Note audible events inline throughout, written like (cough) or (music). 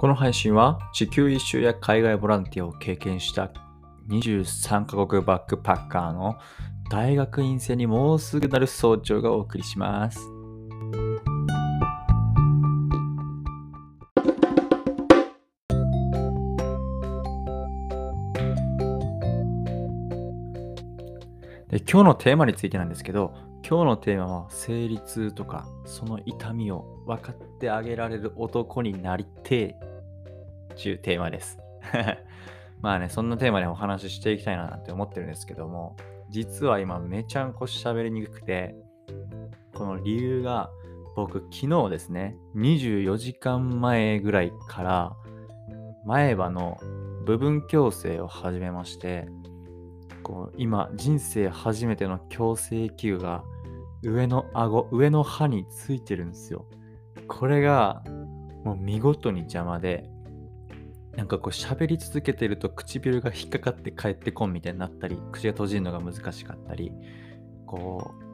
この配信は地球一周や海外ボランティアを経験した23カ国バックパッカーの大学院生にもうすぐなる早朝がお送りします。で今日のテーマについてなんですけど、今日のテーマは生理痛とかその痛みを分かってあげられる男になりてえっていうテーマです。(laughs) まあね、そんなテーマでお話ししていきたいなって思ってるんですけども、実は今めちゃんこ喋りにくくて、この理由が僕昨日ですね、24時間前ぐらいから前歯の部分矯正を始めまして、こう今人生初めての矯正器具が上の顎、上の歯についてるんですよ。これがもう見事に邪魔で、なんかこう喋り続けてると唇が引っかかって帰ってこんみたいになったり、口が閉じるのが難しかったり、こう、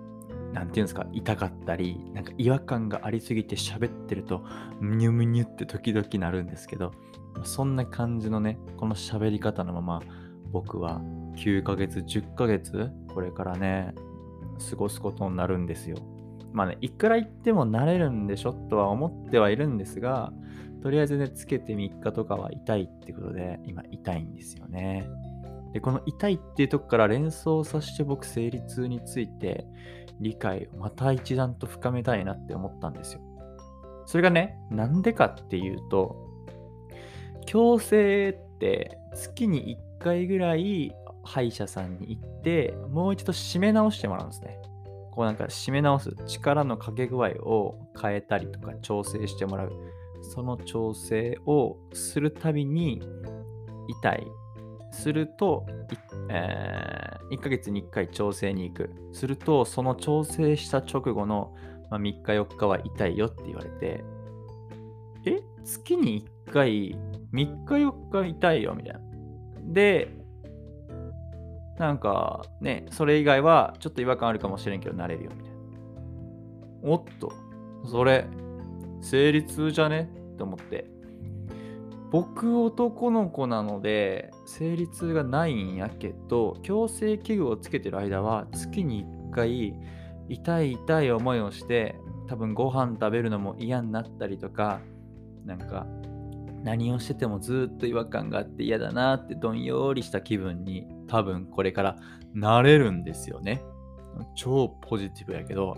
なんていうんですか、痛かったり、なんか違和感がありすぎて喋ってると、むにゅむにゅって時々なるんですけど、そんな感じのね、この喋り方のまま、僕は9ヶ月、10ヶ月、これからね、過ごすことになるんですよ。まあね、いくら言っても慣れるんでしょとは思ってはいるんですが、とりあえずね、つけて3日とかは痛いってことで、今痛いんですよね。で、この痛いっていうとこから連想させて僕、生理痛について理解をまた一段と深めたいなって思ったんですよ。それがね、なんでかっていうと、矯正って月に1回ぐらい歯医者さんに行って、もう一度締め直してもらうんですね。こうなんか締め直す力のかけ具合を変えたりとか調整してもらう。その調整をするたびに痛い。すると、えー、1ヶ月に1回調整に行く。すると、その調整した直後の、まあ、3日4日は痛いよって言われて、え月に1回、3日4日痛いよみたいな。で、なんかね、それ以外はちょっと違和感あるかもしれんけど慣れるよみたいな。おっと、それ、生理痛じゃね？って思って。僕男の子なので生理痛がないんやけど矯正器具をつけてる間は月に1回痛い痛い思いをして多分ご飯食べるのも嫌になったりとかなんか何をしててもずっと違和感があって嫌だなってどんよりした気分に多分これからなれるんですよね。超ポジティブやけど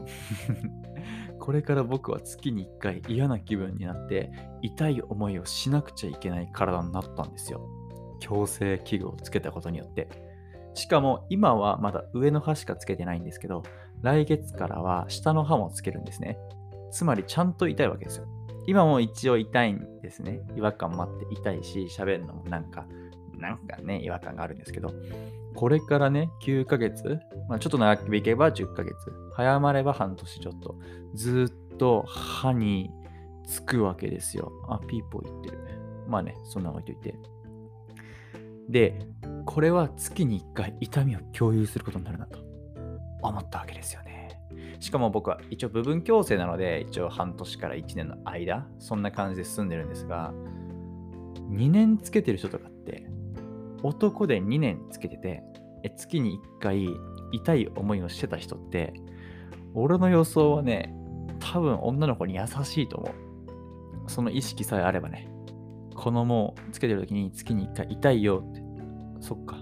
(laughs) これから僕は月に1回嫌な気分になって痛い思いをしなくちゃいけない体になったんですよ。矯正器具をつけたことによって。しかも今はまだ上の歯しかつけてないんですけど、来月からは下の歯もつけるんですね。つまりちゃんと痛いわけですよ。今も一応痛いんですね。違和感もあって痛いし、喋るのもなんかなんかね、違和感があるんですけど、これからね、9ヶ月、まあ、ちょっと長くいけば10ヶ月、早まれば半年ちょっと、ずっと歯につくわけですよ。あ、ピーポー言ってる。まあね、そんな置いといて。で、これは月に1回痛みを共有することになるなと思ったわけですよね。しかも僕は一応部分矯正なので、一応半年から1年の間、そんな感じで済んでるんですが、2年つけてる人とかって男で2年つけてて、月に1回痛い思いをしてた人って、俺の予想はね、多分女の子に優しいと思う。その意識さえあればね。このもうつけてる時に月に1回痛いよって。そっか。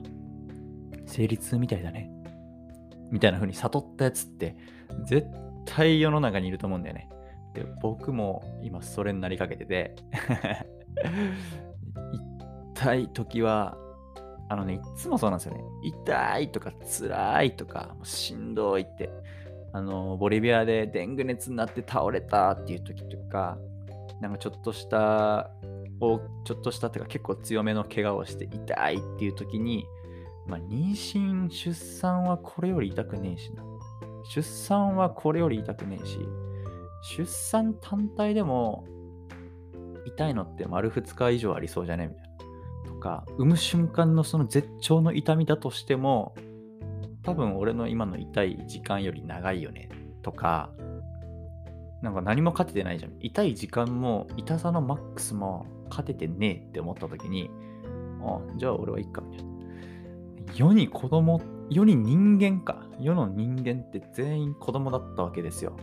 生理痛みたいだね。みたいな風に悟ったやつって絶対世の中にいると思うんだよね。で僕も今それになりかけてて (laughs) 痛い時はあのね、いつもそうなんですよね。痛いとか辛いとかしんどいって。あの、ボリビアでデング熱になって倒れたっていう時とか、なんかちょっとした、をちょっとしたっていうか結構強めの怪我をして痛いっていう時に、まあ、妊娠、出産はこれより痛くねえしな。出産はこれより痛くねえし、出産単体でも痛いのって丸2日以上ありそうじゃねみたいな。か産む瞬間のその絶頂の痛みだとしても多分俺の今の痛い時間より長いよねとかなんか何も勝ててないじゃん痛い時間も痛さのマックスも勝ててねえって思った時に、あ、じゃあ俺はいいか、みたいな。世に子供、世に人間か。世の人間って全員子供だったわけですよ。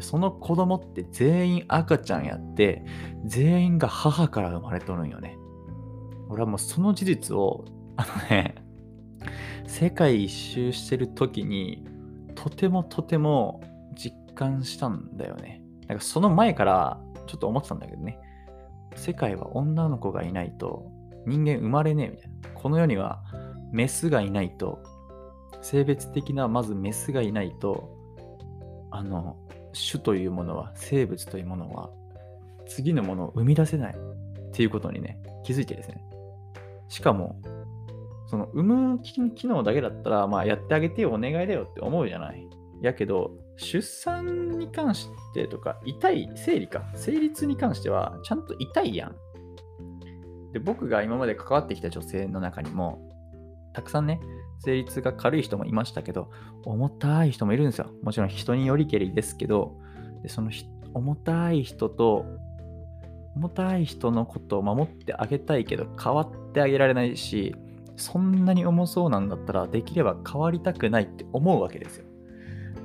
その子供って全員赤ちゃんやって、全員が母から生まれとるんよね。俺はもうその事実を、あのね、世界一周してる時に、とてもとても実感したんだよね。なんかその前からちょっと思ってたんだけどね。世界は女の子がいないと人間生まれねえみたいな。この世にはメスがいないと、性別的なまずメスがいないと、あの、種というものは、生物というものは、次のものを生み出せないっていうことにね、気づいてですね。しかも、その産む機能だけだったら、まあやってあげてよ、お願いだよって思うじゃない。やけど、出産に関してとか、痛い、生理か、生理痛に関しては、ちゃんと痛いやん。で、僕が今まで関わってきた女性の中にも、たくさんね、生理痛が軽い人もいましたけど、重たい人もいるんですよ。もちろん人によりけりですけど、でその重たい人と、重たい人のことを守ってあげたいけど、変わってあげられないし、そんなに重そうなんだったら、できれば変わりたくないって思うわけですよ。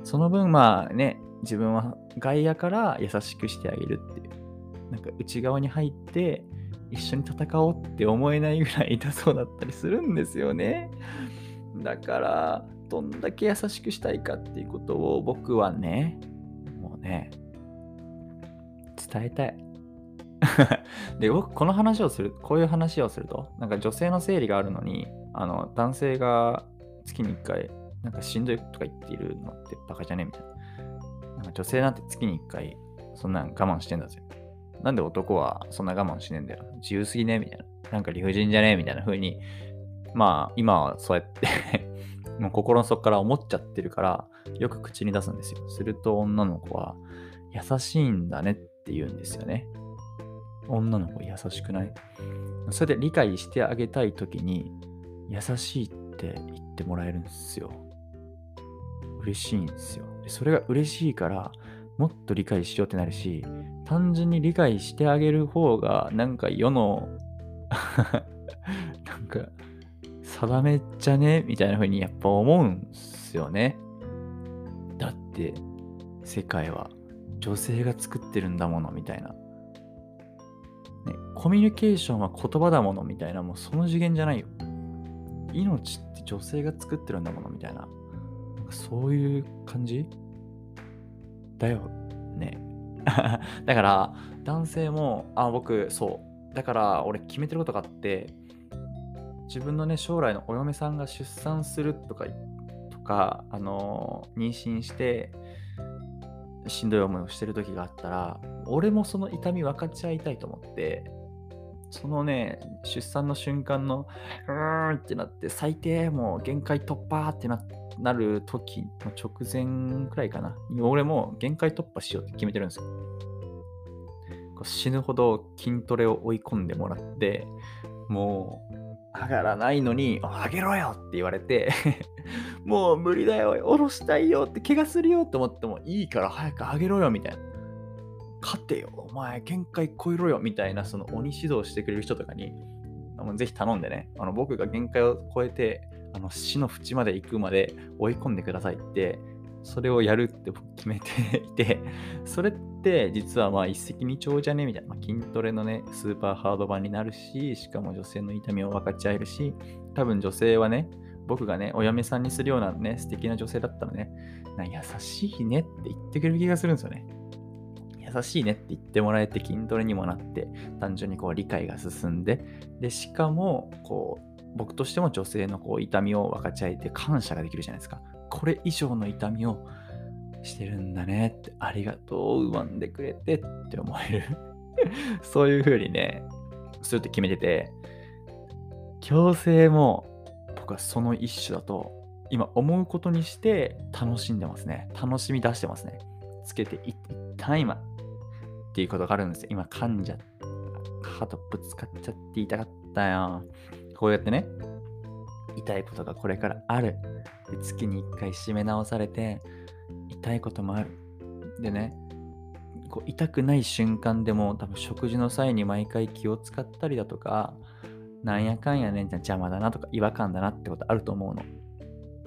その分、まあね、自分は外野から優しくしてあげるっていう。なんか内側に入って、一緒に戦おうって思えないぐらい痛そうだったりするんですよね。だから、どんだけ優しくしたいかっていうことを僕はね、もうね、伝えたい。(laughs) で、僕、この話をする、こういう話をすると、なんか女性の生理があるのに、あの、男性が月に1回、なんかしんどいとか言っているのってバカじゃねみたいな。なんか女性なんて月に1回、そんなん我慢してんだぜ。なんで男はそんな我慢しねえんだよ。自由すぎねみたいな。なんか理不尽じゃねみたいな風に、まあ今はそうやって (laughs) もう心の底から思っちゃってるから、よく口に出すんですよ。すると女の子は、優しいんだねって言うんですよね。女の子優しくない？それで理解してあげたいときに、優しいって言ってもらえるんですよ。嬉しいんですよ。それが嬉しいから、もっと理解しようってなるし、単純に理解してあげる方が、なんか世の (laughs) なんか、定めじゃね？みたいな風にやっぱ思うんすよね。だって、世界は女性が作ってるんだものみたいな。ね、コミュニケーションは言葉だものみたいな、もうその次元じゃないよ。命って女性が作ってるんだものみたいな。なそういう感じ？だよね。(laughs) だから、男性も、あ、僕、そう。だから、俺決めてることがあって、自分のね、将来のお嫁さんが出産するとか、とか、あのー、妊娠して、しんどい思いをしてる時があったら、俺もその痛み分かち合いたいと思って、そのね、出産の瞬間の、うーんってなって、最低、もう限界突破ってななる時の直前くらいかな。俺も限界突破しようって決めてるんですよ。死ぬほど筋トレを追い込んでもらって、もう、上がらないのに、上げろよって言われて (laughs) もう無理だよ、下ろしたいよって、怪我するよって思ってもいいから早く上げろよみたいな。勝てよ、お前、限界超えろよみたいな、その鬼指導してくれる人とかに、ぜひ頼んでね、あの僕が限界を超えて、あの死の淵まで行くまで追い込んでくださいって、それをやるって僕決めていて、(laughs) それって実はまあ一石二鳥じゃねみたいな、まあ、筋トレのね、スーパーハード版になるし、しかも女性の痛みを分かち合えるし、多分女性はね、僕がね、お嫁さんにするようなね、素敵な女性だったらね、な優しいねって言ってくれる気がするんですよね。優しいねって言ってもらえて筋トレにもなって、単純にこう理解が進んで、で、しかも、こう、僕としても女性のこう痛みを分かち合えて感謝ができるじゃないですか。これ以上の痛みをしてるんだねって、ありがとう、産んでくれてって思える (laughs) そういう風にね、するって決めてて、強制も僕はその一種だと、今思うことにして楽しんでますね。楽しみ出してますね。つけていった今っていうことがあるんですよ。今噛んじゃった。肩ぶつかっちゃって痛かったよ。こうやってね、痛いことがこれからある。で月に1回締め直されて、痛いこともある。でね、こう痛くない瞬間でも多分食事の際に毎回気を使ったりだとかなんやかんやねんじゃ邪魔だなとか違和感だなってことあると思うの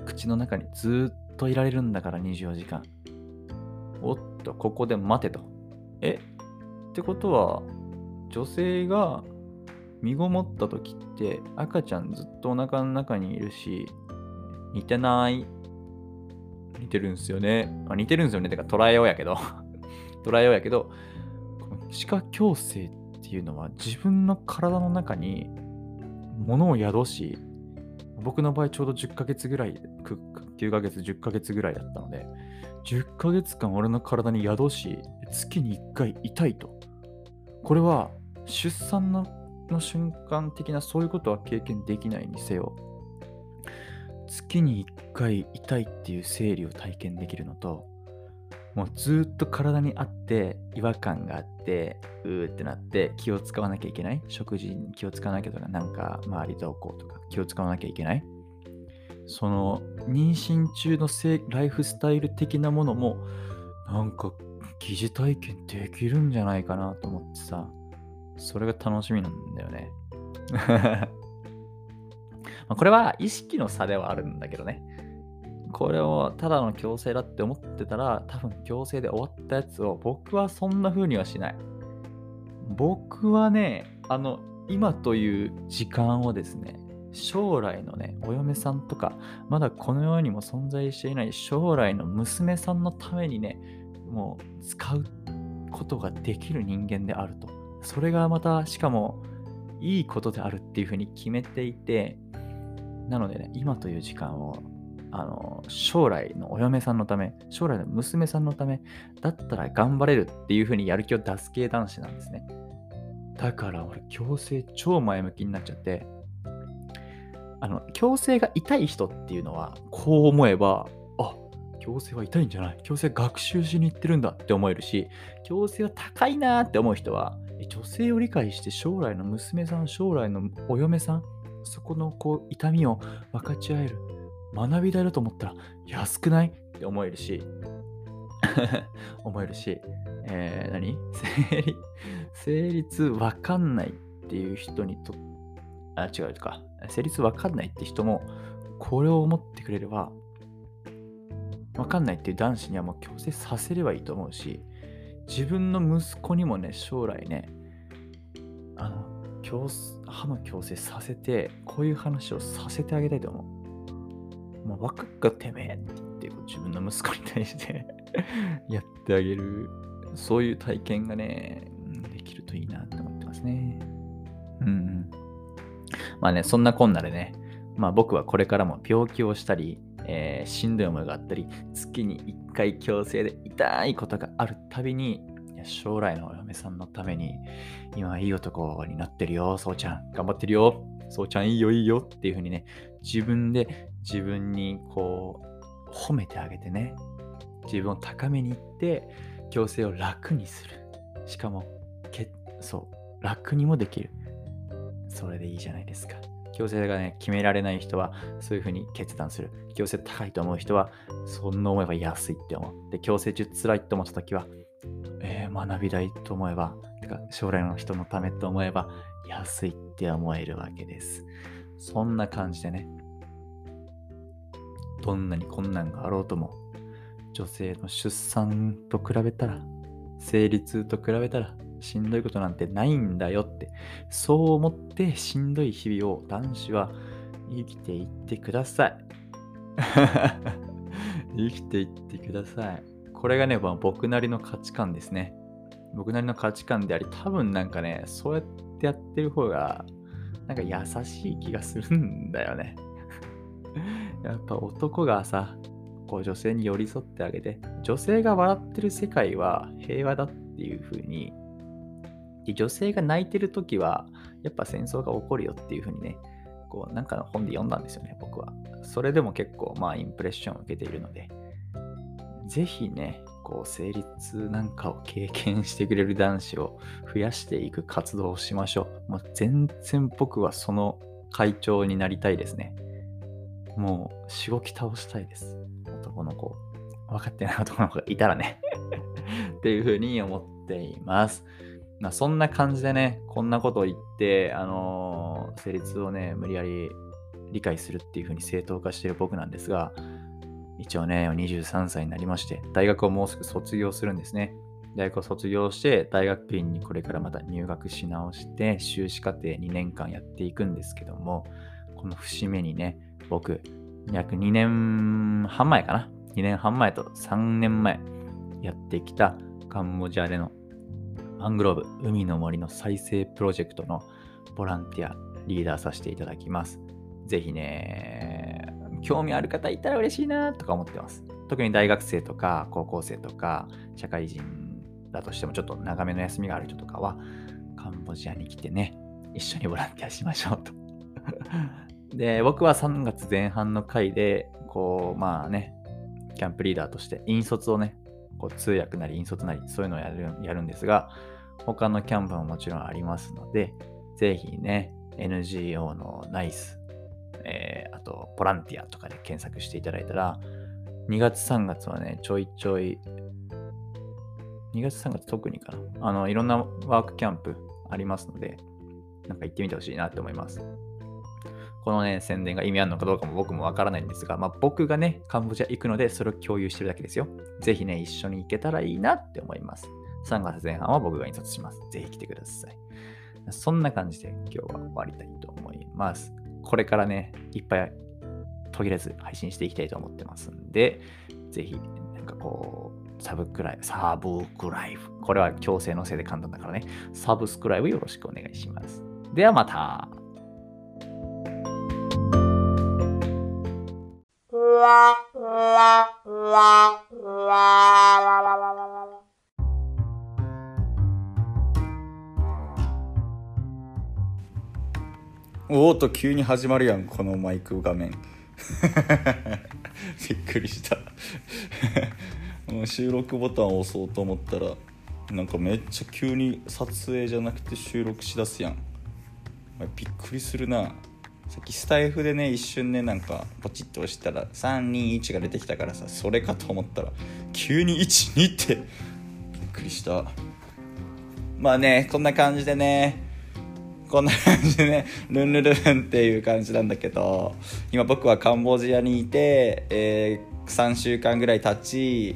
口の中にずっといられるんだから24時間おっとここで待てとえ？ってことは女性が身ごもった時って赤ちゃんずっとお腹の中にいるし似てない？似てるんすよね。あ似てるんすよね。てか捉えようやけど捉えようやけど、歯科矯正っていうのは自分の体の中に物を宿し、僕の場合ちょうど10ヶ月ぐらい、9ヶ月、10ヶ月ぐらいだったので、10ヶ月間俺の体に宿し、月に1回痛いと。これは出産のの瞬間的なそういうことは経験できないにせよ、月に1回痛いっていう生理を体験できるのと、もうずっと体にあって違和感があってうーってなって気を使わなきゃいけない？食事に気を使わなきゃとかなんか周りどうこうとか気を使わなきゃいけない？その妊娠中のライフスタイル的なものもなんか疑似体験できるんじゃないかなと思ってさ。それが楽しみなんだよね。(laughs) まこれは意識の差ではあるんだけどね。これをただの強制だって思ってたら、多分強制で終わったやつを僕はそんな風にはしない。僕はね、あの、今という時間をですね、将来のね、お嫁さんとか、まだこの世にも存在していない将来の娘さんのためにね、もう使うことができる人間であると。それがまた、しかも、いいことであるっていうふうに決めていて、なのでね、今という時間をあの将来のお嫁さんのため、将来の娘さんのためだったら頑張れるっていう風にやる気を出す系男子なんですね。だから俺、矯正超前向きになっちゃって、あの、矯正が痛い人っていうのは、こう思えば、あ、矯正は痛いんじゃない矯正学習しに行ってるんだって思えるし、矯正は高いなって思う人は、女性を理解して将来の娘さん、将来のお嫁さん、そこのこう痛みを分かち合える。学び代だと思ったら安くないって思えるし、(laughs) 思えるし、えー、何？(laughs) 成立、成立わかんないっていう人にと、あ、違うか。成立わかんないって人も、これを思ってくれれば、わかんないっていう男子にはもう強制させればいいと思うし、自分の息子にもね、将来ね、あの、歯の矯正させて、こういう話をさせてあげたいと思う。まあ、若っかてめえって言って自分の息子に対して (laughs) やってあげる、そういう体験がね、できるといいなって思ってますね。うん。まあね、そんなこんなでね、まあ僕はこれからも病気をしたり、えー、しんどい思いがあったり、月に1回強制で痛いことがあるたびに、将来のお嫁さんのために、今いい男になってるよ、そうちゃん。頑張ってるよ。そうちゃんいいよいいよっていう風にね、自分で自分にこう褒めてあげてね自分を高めにいって矯正を楽にするしかもけそう楽にもできるそれでいいじゃないですか。矯正がね決められない人はそういうふうに決断する。矯正高いと思う人はそんな思えば安いって思う。で矯正中辛いと思った時は、えー、学びたいと思えばてか将来の人のためと思えば安いって思えるわけです。そんな感じでねどんなに困難があろうとも、女性の出産と比べたら、生理痛と比べたら、しんどいことなんてないんだよって、そう思ってしんどい日々を男子は生きていってください。(laughs) 生きていってください。これがね、僕なりの価値観ですね。僕なりの価値観であり、多分なんかね、そうやってやってる方が、なんか優しい気がするんだよね。(laughs) やっぱ男がさ、こう女性に寄り添ってあげて、女性が笑ってる世界は平和だっていう風に、で女性が泣いてる時は、やっぱ戦争が起こるよっていう風にね、こうなんかの本で読んだんですよね、僕は。それでも結構まあインプレッションを受けているので、ぜひね、こう成立なんかを経験してくれる男子を増やしていく活動をしましょう。もう全然僕はその会長になりたいですね。もう、しごき倒したいです。男の子。分かってない男の子がいたらね (laughs) っていうふうに思っています。まあ、そんな感じでね、こんなことを言って、あのー、成立をね、無理やり理解するっていうふうに正当化している僕なんですが、一応ね、23歳になりまして、大学をもうすぐ卒業するんですね。大学を卒業して、大学院にこれからまた入学し直して、修士課程2年間やっていくんですけども、この節目にね、僕、約2年半前かな ?2 年半前と3年前やってきたカンボジアでのマングローブ、海の森の再生プロジェクトのボランティア、リーダーさせていただきます。ぜひね、興味ある方いたら嬉しいなとか思ってます。特に大学生とか高校生とか社会人だとしてもちょっと長めの休みがある人とかはカンボジアに来てね、一緒にボランティアしましょうと (laughs) で、僕は3月前半の回で、こう、まあね、キャンプリーダーとして引率をね、こう通訳なり引率なりそういうのをやるやるんですが、他のキャンプももちろんありますので、ぜひね、NGO のナイス、えー、あと、ボランティアとかで検索していただいたら、2月3月はね、ちょいちょい、2月3月特にかな。あの、いろんなワークキャンプありますので、なんか行ってみてほしいなって思います。このね、宣伝が意味あるのかどうかも僕もわからないんですが、まあ、僕がね、カンボジア行くので、それを共有してるだけですよ。ぜひね、一緒に行けたらいいなって思います。3月前半は僕が印刷します。ぜひ来てください。そんな感じで今日は終わりたいと思います。これからね、いっぱい途切れず配信していきたいと思ってますんで、ぜひ、なんかこう、サブクライブ、サブクライブ。これは強制のせいで簡単だからね。サブスクライブよろしくお願いします。ではまた。おおと急に始まるやんこのマイク画面。(laughs) びっくりした。(laughs) 収録ボタンを押そうと思ったらなんかめっちゃ急に撮影じゃなくて収録しだすやん。びっくりするな。さっきスタイフでね一瞬ねなんかポチッと押したら321が出てきたからさそれかと思ったら急に12ってびっくりした。まあねこんな感じでねこんな感じでねルンルルンっていう感じなんだけど今僕はカンボジアにいて、えー、3週間ぐらい経ち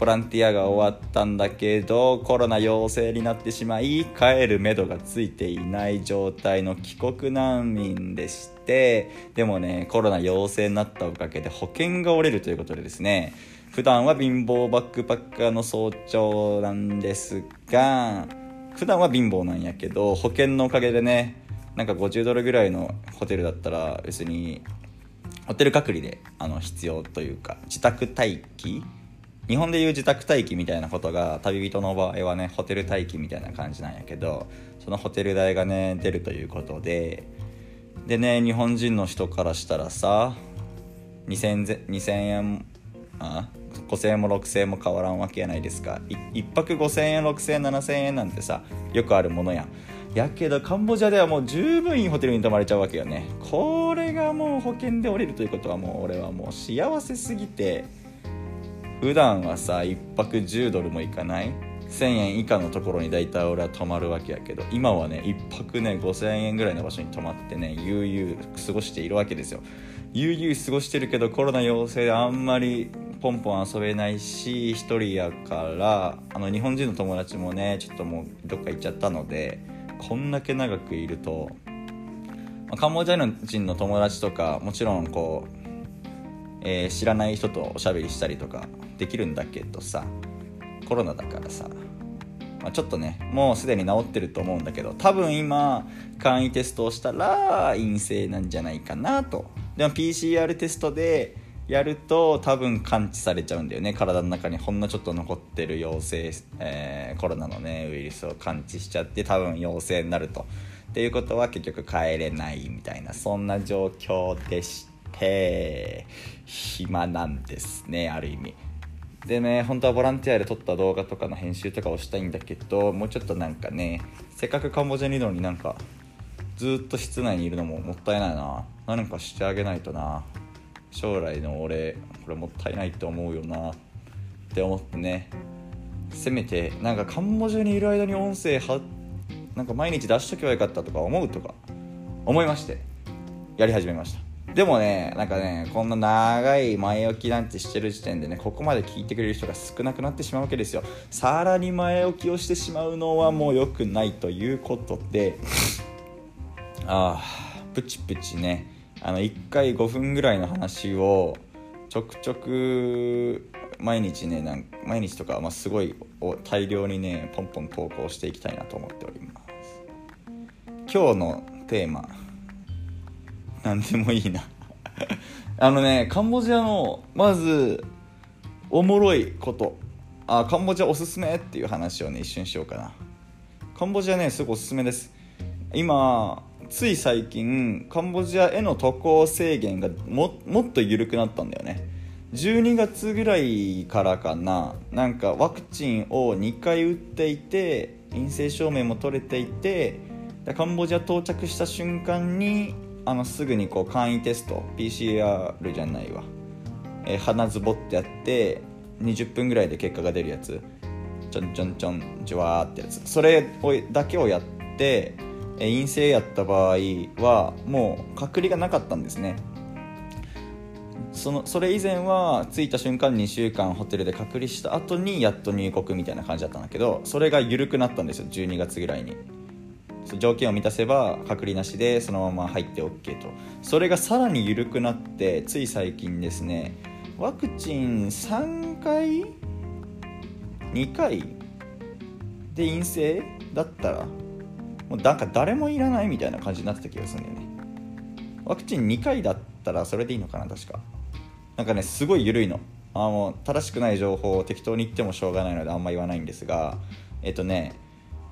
ボランティアが終わったんだけどコロナ陽性になってしまい帰るめどがついていない状態の帰国難民でしてでもねコロナ陽性になったおかげで保険が下りるということでですね普段は貧乏バックパッカーの早朝なんですが普段は貧乏なんやけど保険のおかげでねなんか50ドルぐらいのホテルだったら別にホテル隔離であの必要というか自宅待機日本でいう自宅待機みたいなことが旅人の場合はねホテル待機みたいな感じなんやけどそのホテル代がね出るということででね日本人の人からしたらさ 2000, 2000円あ5000円も6000円も変わらんわけやないですか。1泊5000円6000円7000円なんてさよくあるものややけどカンボジアではもう十分いいホテルに泊まれちゃうわけよね。これがもう保険で降りるということはもう俺はもう幸せすぎて普段はさ1泊10ドルもいかない？1000円以下のところに大体俺は泊まるわけやけど今はね1泊ね5000円ぐらいの場所に泊まってね悠々過ごしているわけですよ。悠々過ごしてるけどコロナ陽性であんまりポンポン遊べないし1人やからあの日本人の友達もねちょっともうどっか行っちゃったのでこんだけ長くいると、まあ、カンボジア人の友達とかもちろんこうえー、知らない人とおしゃべりしたりとかできるんだけどさコロナだからさ、まあ、ちょっとねもうすでに治ってると思うんだけど多分今簡易テストをしたら陰性なんじゃないかなと。でも PCR テストでやると多分感知されちゃうんだよね。体の中にほんのちょっと残ってる陽性、えー、コロナのねウイルスを感知しちゃって多分陽性になると。っていうことは結局帰れないみたいなそんな状況でして暇なんですねある意味。でね本当はボランティアで撮った動画とかの編集とかをしたいんだけどもうちょっとなんかねせっかくカンボジアにいるのになんかずっと室内にいるのももったいないな。何かしてあげないとな。将来の俺これもったいないと思うよな。って思ってね。せめてなんかカンボジアにいる間に音声はなんか毎日出しとけばよかったとか思うとか思いましてやり始めました。でもねなんかねこんな長い前置きなんてしてる時点でねここまで聞いてくれる人が少なくなってしまうわけですよ。さらに前置きをしてしまうのはもう良くないということでああプチプチねあの1回5分ぐらいの話をちょくちょく毎日ねなん毎日とか、まあ、すごい大量にねポンポン投稿していきたいなと思っております。今日のテーマ。何でもいいな。(laughs) あのねカンボジアのまずおもろいこと。あカンボジアおすすめっていう話をね一瞬しようかな。カンボジアねすごいおすすめです。今つい最近カンボジアへの渡航制限がもっと緩くなったんだよね。12月ぐらいからかな。なんかワクチンを2回打っていて陰性証明も取れていてカンボジア到着した瞬間にあのすぐにこう簡易テスト PCR じゃないわ、えー、鼻ズボってやって20分ぐらいで結果が出るやつ。ちょんちょんちょんじゅわーってやつ。それをだけをやってえ陰性やった場合はもう隔離がなかったんですね。そのそれ以前は着いた瞬間2週間ホテルで隔離した後にやっと入国みたいな感じだったんだけどそれが緩くなったんですよ12月ぐらいに。条件を満たせば隔離なしでそのまま入って OK と。それがさらに緩くなってつい最近ですねワクチン3回2回で陰性だったらもうなんか誰もいらないみたいな感じになってた気がするんだよね。ワクチン2回だったらそれでいいのかな確か。なんかねすごい緩いの。あもう正しくない情報を適当に言ってもしょうがないのであんま言わないんですがえっとね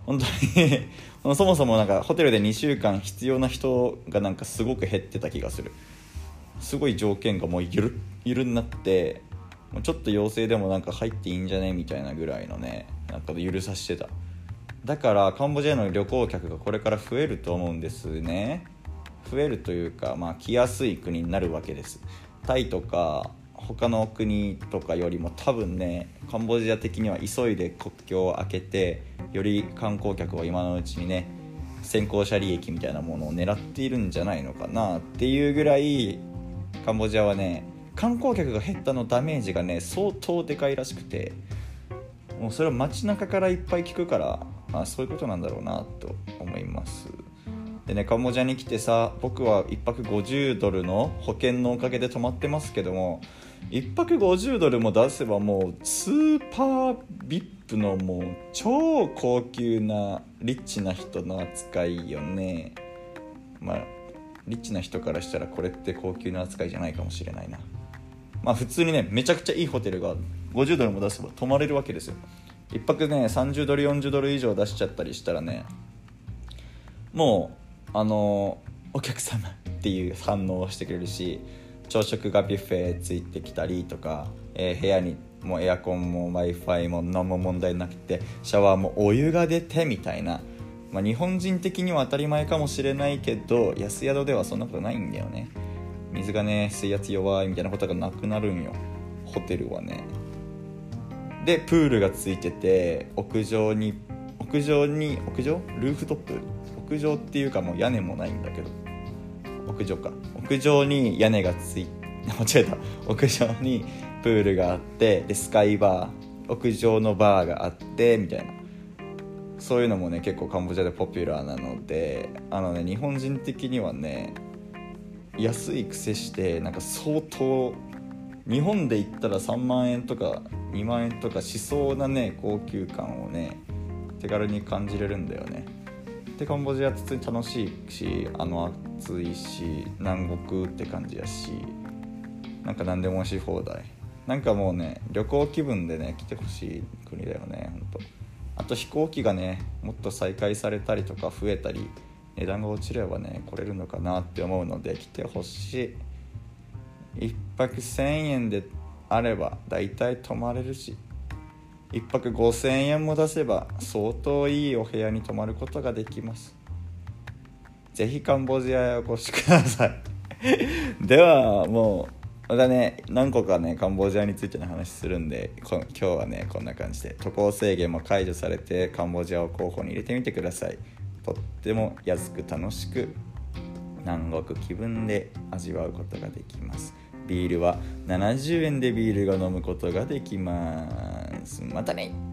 本当に (laughs) そもそもなんかホテルで2週間必要な人がなんかすごく減ってた気がする。すごい条件がもうゆるゆるになってもうちょっと陽性でもなんか入っていいんじゃねみたいなぐらいのねなんか許さしてた。だからカンボジアの旅行客がこれから増えると思うんですね。増えるというか、まあ、来やすい国になるわけです。タイとか他の国とかよりも多分ねカンボジア的には急いで国境を開けてより観光客を今のうちにね先行者利益みたいなものを狙っているんじゃないのかなっていうぐらいカンボジアはね観光客が減ったのダメージがね相当でかいらしくてもうそれは街中からいっぱい聞くからあそういうことなんだろうなと思います。でねカンボジアに来てさ僕は1泊50ドルの保険のおかげで泊まってますけども1泊50ドルも出せばもうスーパー VIP のもう超高級なリッチな人の扱いよね。まあリッチな人からしたらこれって高級な扱いじゃないかもしれないな。まあ普通にねめちゃくちゃいいホテルが50ドルも出せば泊まれるわけですよ。1泊ね30ドル40ドル以上出しちゃったりしたらねもうあのお客様っていう反応をしてくれるし朝食がビュッフェついてきたりとか、えー、部屋にもエアコンも w i f i も何も問題なくてシャワーもお湯が出てみたいな、まあ、日本人的には当たり前かもしれないけど安宿ではそんなことないんだよね。水がね水圧弱いみたいなことがなくなるんよ。ホテルはね。でプールがついてて屋上に屋上に屋上？ルーフトップ屋上っていうかもう屋根もないんだけど。屋上か。屋上に屋根がつい (laughs) 間違えた。屋上にプールがあってでスカイバー。屋上のバーがあってみたいな。そういうのもね結構カンボジアでポピュラーなのであのね日本人的にはね安い癖してなんか相当日本で言ったら3万円とか2万円とかしそうなね高級感をね手軽に感じれるんだよね。でカンボジア普通に楽しいしあの暑いし南国って感じやしなんか何でもしい放題。なんかもうね旅行気分でね来てほしい国だよねほんと。あと飛行機がねもっと再開されたりとか増えたり値段が落ちればね来れるのかなって思うので来てほしい。1泊1000円であれば大体泊まれるし。1泊5000円も出せば相当いいお部屋に泊まることができます。ぜひカンボジアへお越しください。(laughs) ではもうまたね何個かねカンボジアについての話するんでこ今日はねこんな感じで渡航制限も解除されてカンボジアを候補に入れてみてください。とっても安く楽しく南国気分で味わうことができます。ビールは70円でビールが飲むことができます。またね。